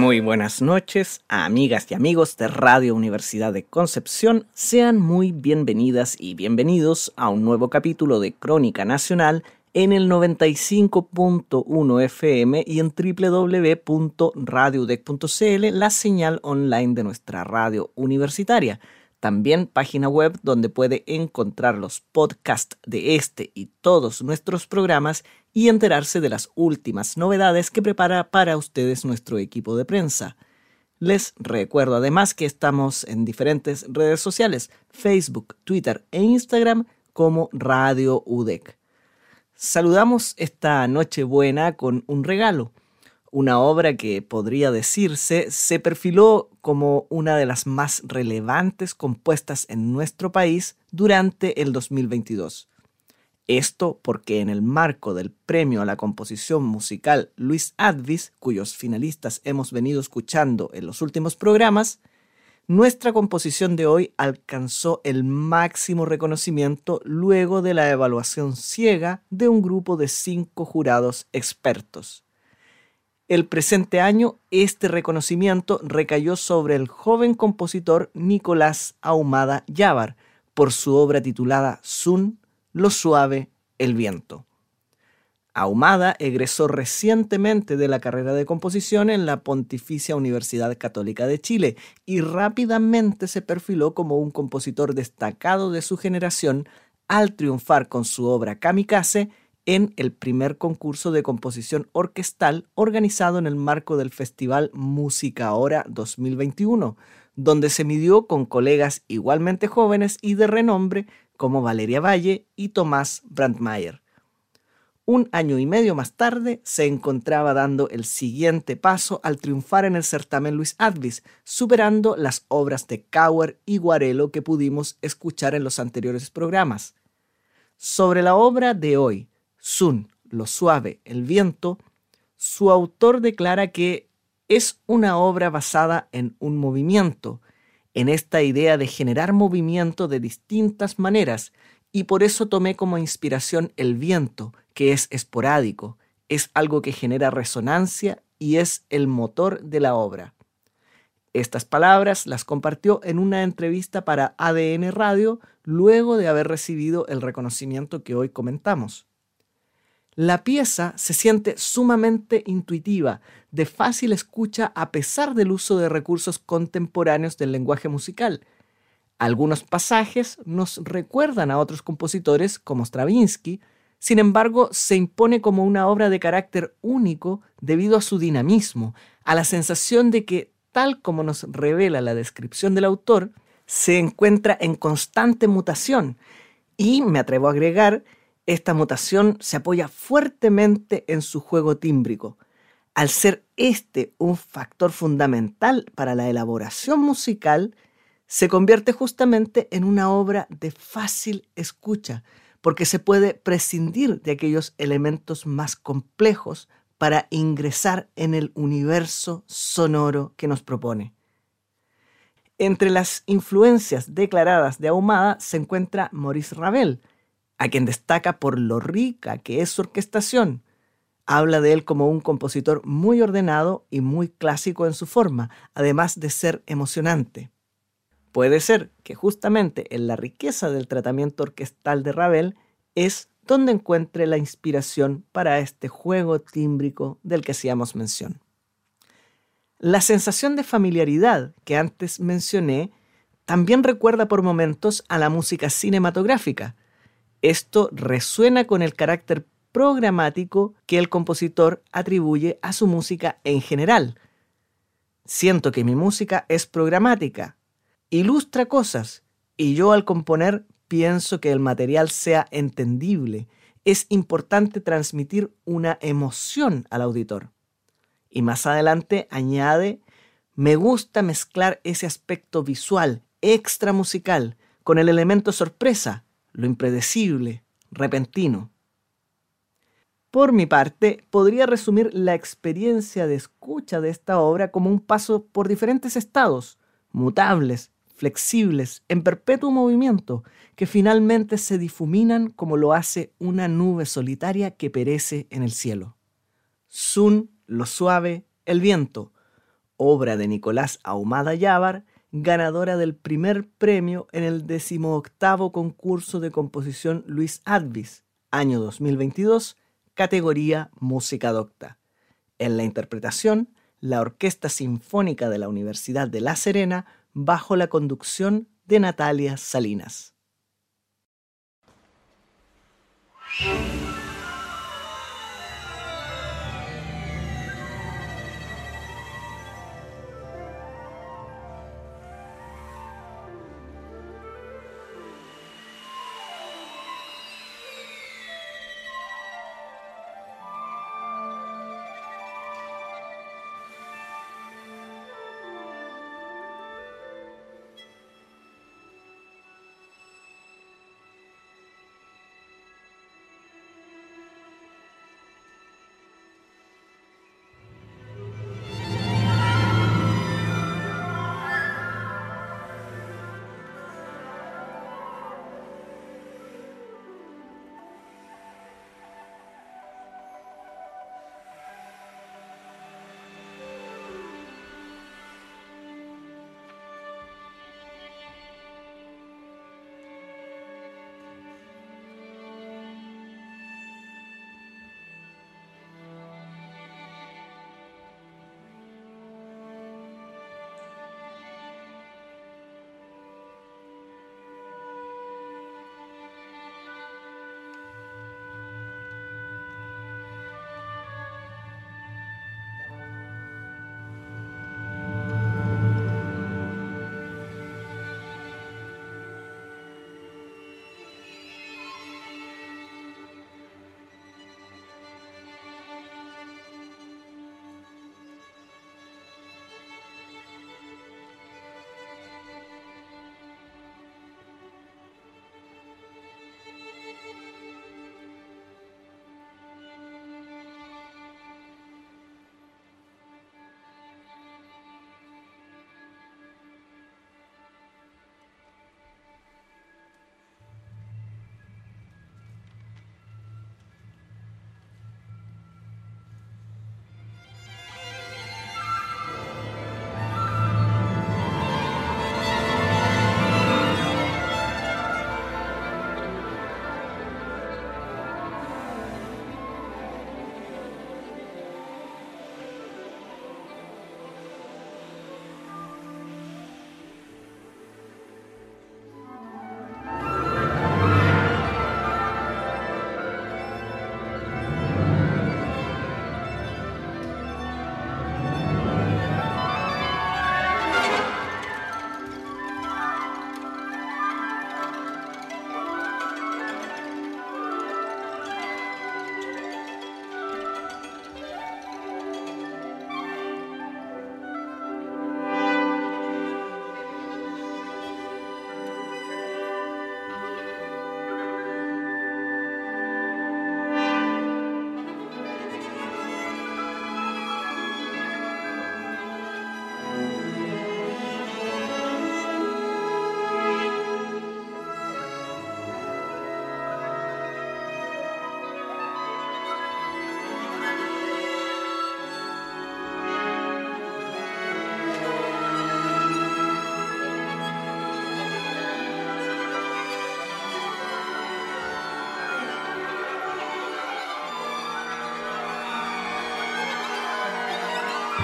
Muy buenas noches, amigas y amigos de Radio Universidad de Concepción. Sean muy bienvenidas y bienvenidos a un nuevo capítulo de Crónica Nacional en el 95.1 FM y en www.radiodec.cl, la señal online de nuestra radio universitaria. También página web donde puede encontrar los podcasts de este y todos nuestros programas y enterarse de las últimas novedades que prepara para ustedes nuestro equipo de prensa. Les recuerdo además que estamos en diferentes redes sociales, Facebook, Twitter e Instagram como Radio UDEC. Saludamos esta noche buena con un regalo una obra que podría decirse se perfiló como una de las más relevantes compuestas en nuestro país durante el 2022. Esto porque en el marco del premio a la composición musical Luis Advis, cuyos finalistas hemos venido escuchando en los últimos programas, nuestra composición de hoy alcanzó el máximo reconocimiento luego de la evaluación ciega de un grupo de cinco jurados expertos. El presente año, este reconocimiento recayó sobre el joven compositor Nicolás Ahumada Yavar por su obra titulada Sun, lo suave, el viento. Ahumada egresó recientemente de la carrera de composición en la Pontificia Universidad Católica de Chile y rápidamente se perfiló como un compositor destacado de su generación al triunfar con su obra Kamikaze en el primer concurso de composición orquestal organizado en el marco del Festival Música Ahora 2021, donde se midió con colegas igualmente jóvenes y de renombre como Valeria Valle y Tomás Brandmeier. Un año y medio más tarde se encontraba dando el siguiente paso al triunfar en el certamen Luis Advis, superando las obras de Cauer y Guarelo que pudimos escuchar en los anteriores programas. Sobre la obra de hoy, Sun, lo suave, el viento, su autor declara que es una obra basada en un movimiento, en esta idea de generar movimiento de distintas maneras, y por eso tomé como inspiración el viento, que es esporádico, es algo que genera resonancia y es el motor de la obra. Estas palabras las compartió en una entrevista para ADN Radio luego de haber recibido el reconocimiento que hoy comentamos. La pieza se siente sumamente intuitiva, de fácil escucha a pesar del uso de recursos contemporáneos del lenguaje musical. Algunos pasajes nos recuerdan a otros compositores como Stravinsky, sin embargo se impone como una obra de carácter único debido a su dinamismo, a la sensación de que, tal como nos revela la descripción del autor, se encuentra en constante mutación y, me atrevo a agregar, esta mutación se apoya fuertemente en su juego tímbrico, al ser este un factor fundamental para la elaboración musical, se convierte justamente en una obra de fácil escucha, porque se puede prescindir de aquellos elementos más complejos para ingresar en el universo sonoro que nos propone. Entre las influencias declaradas de Ahumada se encuentra Maurice Ravel, a quien destaca por lo rica que es su orquestación. Habla de él como un compositor muy ordenado y muy clásico en su forma, además de ser emocionante. Puede ser que justamente en la riqueza del tratamiento orquestal de Ravel es donde encuentre la inspiración para este juego tímbrico del que hacíamos mención. La sensación de familiaridad que antes mencioné también recuerda por momentos a la música cinematográfica, esto resuena con el carácter programático que el compositor atribuye a su música en general. Siento que mi música es programática, ilustra cosas, y yo al componer pienso que el material sea entendible. Es importante transmitir una emoción al auditor. Y más adelante añade Me gusta mezclar ese aspecto visual, extra musical, con el elemento sorpresa, lo impredecible, repentino. Por mi parte, podría resumir la experiencia de escucha de esta obra como un paso por diferentes estados, mutables, flexibles, en perpetuo movimiento, que finalmente se difuminan como lo hace una nube solitaria que perece en el cielo. Sun, lo suave, el viento, obra de Nicolás Ahumada Yávar, ganadora del primer premio en el decimoctavo concurso de composición Luis Advis, año 2022, categoría Música Docta. En la interpretación, la Orquesta Sinfónica de la Universidad de La Serena bajo la conducción de Natalia Salinas.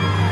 Bye.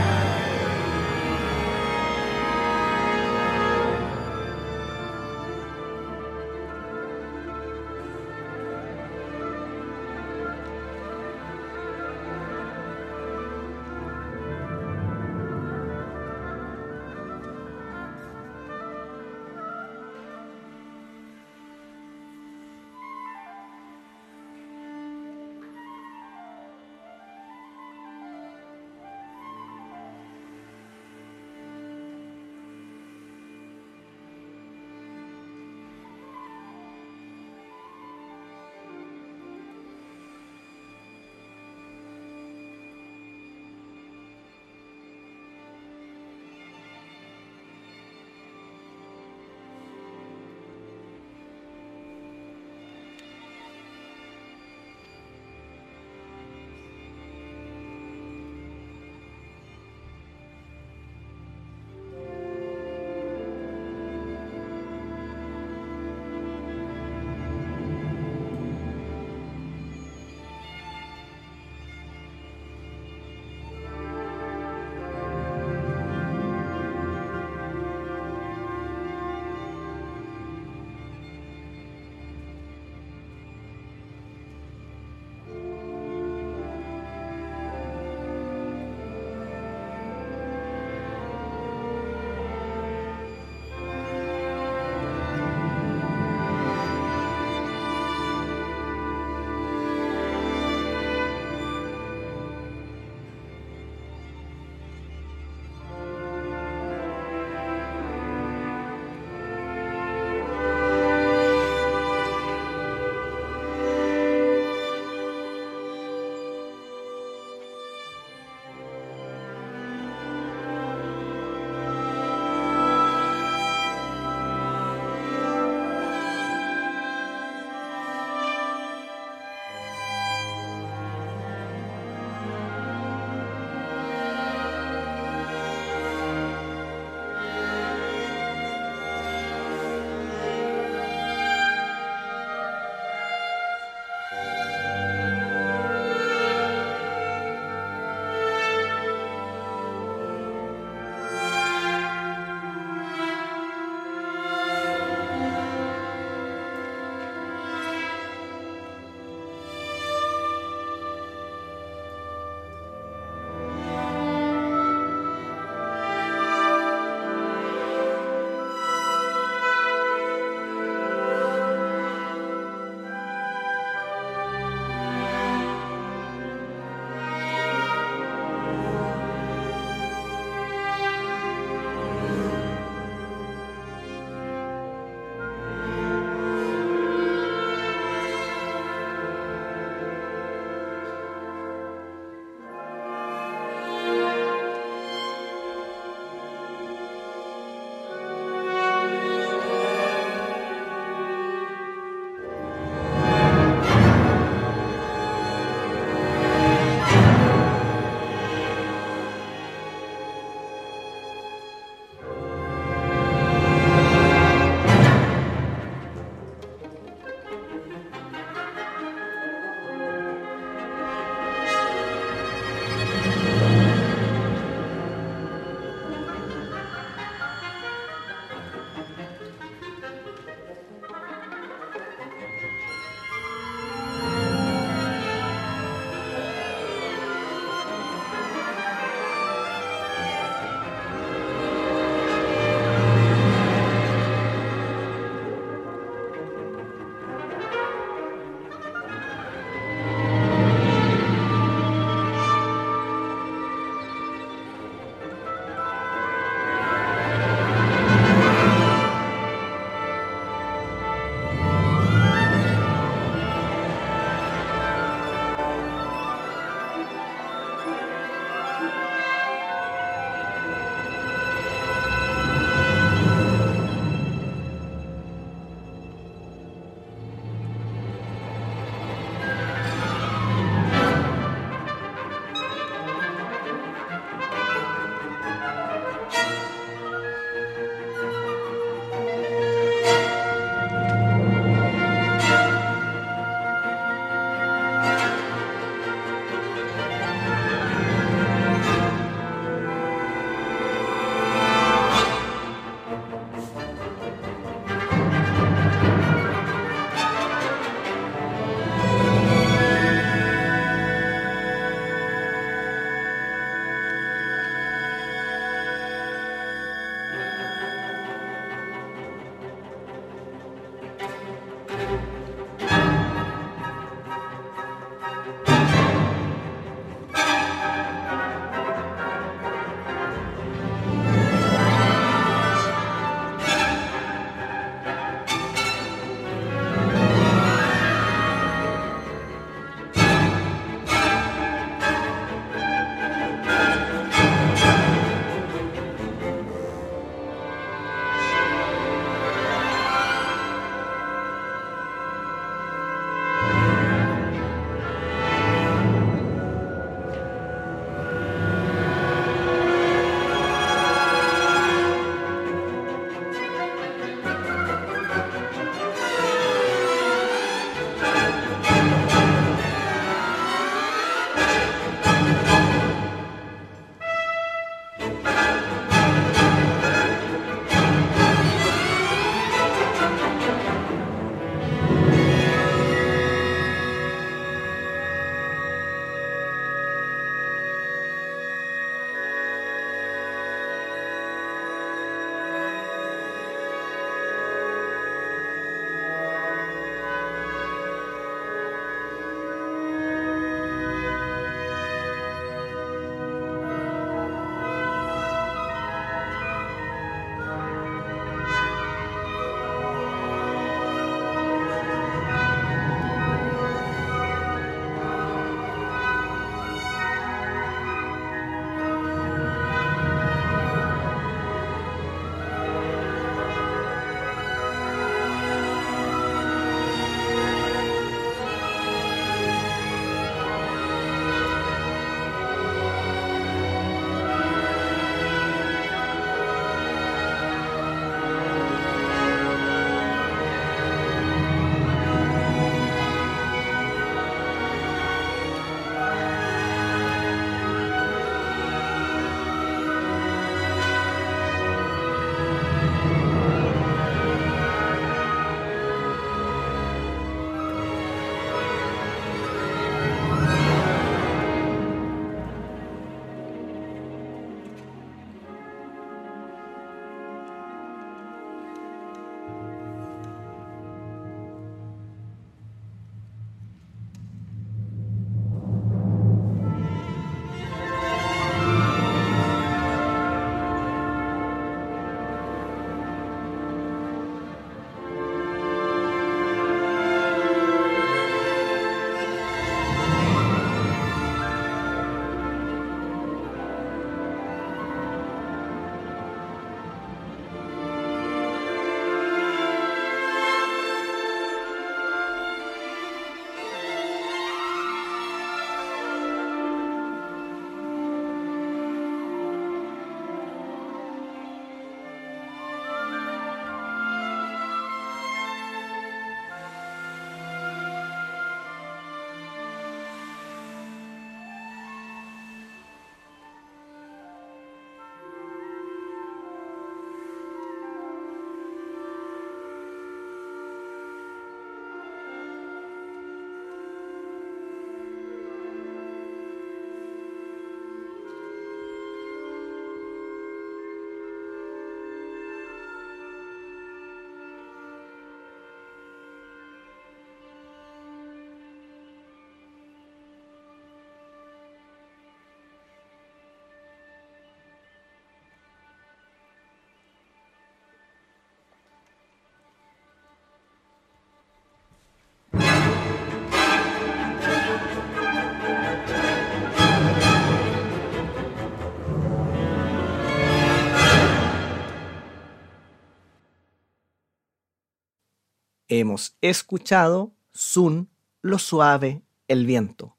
Hemos escuchado Sun, lo suave, el viento,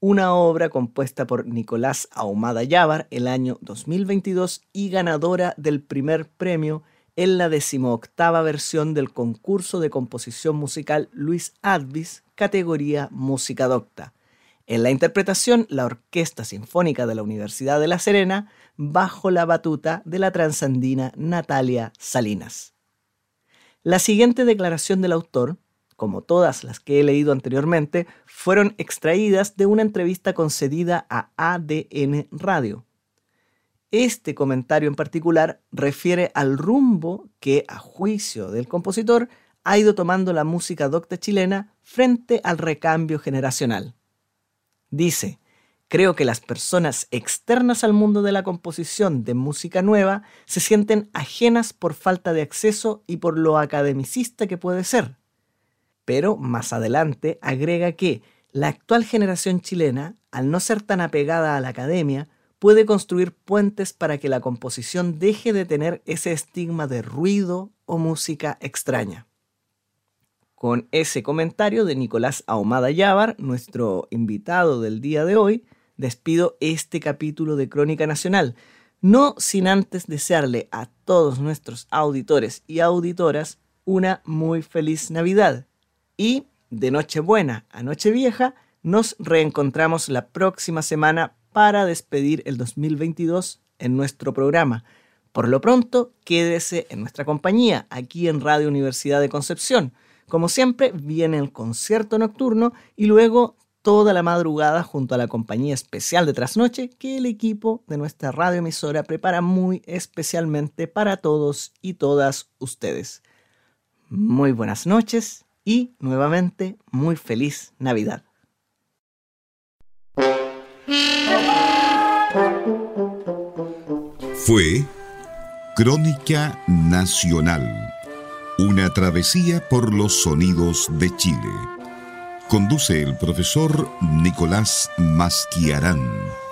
una obra compuesta por Nicolás Ahumada Yávar el año 2022 y ganadora del primer premio en la decimoctava versión del concurso de composición musical Luis Advis, categoría Música Docta. En la interpretación, la Orquesta Sinfónica de la Universidad de La Serena, bajo la batuta de la transandina Natalia Salinas. La siguiente declaración del autor, como todas las que he leído anteriormente, fueron extraídas de una entrevista concedida a ADN Radio. Este comentario en particular refiere al rumbo que, a juicio del compositor, ha ido tomando la música docta chilena frente al recambio generacional. Dice, Creo que las personas externas al mundo de la composición de música nueva se sienten ajenas por falta de acceso y por lo academicista que puede ser. Pero más adelante agrega que la actual generación chilena, al no ser tan apegada a la academia, puede construir puentes para que la composición deje de tener ese estigma de ruido o música extraña. Con ese comentario de Nicolás Ahumada Yávar, nuestro invitado del día de hoy, despido este capítulo de Crónica Nacional, no sin antes desearle a todos nuestros auditores y auditoras una muy feliz Navidad. Y de Nochebuena a Nochevieja nos reencontramos la próxima semana para despedir el 2022 en nuestro programa. Por lo pronto, quédese en nuestra compañía aquí en Radio Universidad de Concepción. Como siempre, viene el concierto nocturno y luego toda la madrugada junto a la compañía especial de Trasnoche que el equipo de nuestra radioemisora prepara muy especialmente para todos y todas ustedes. Muy buenas noches y nuevamente muy feliz Navidad. Fue Crónica Nacional, una travesía por los sonidos de Chile Conduce el profesor Nicolás Masquiarán.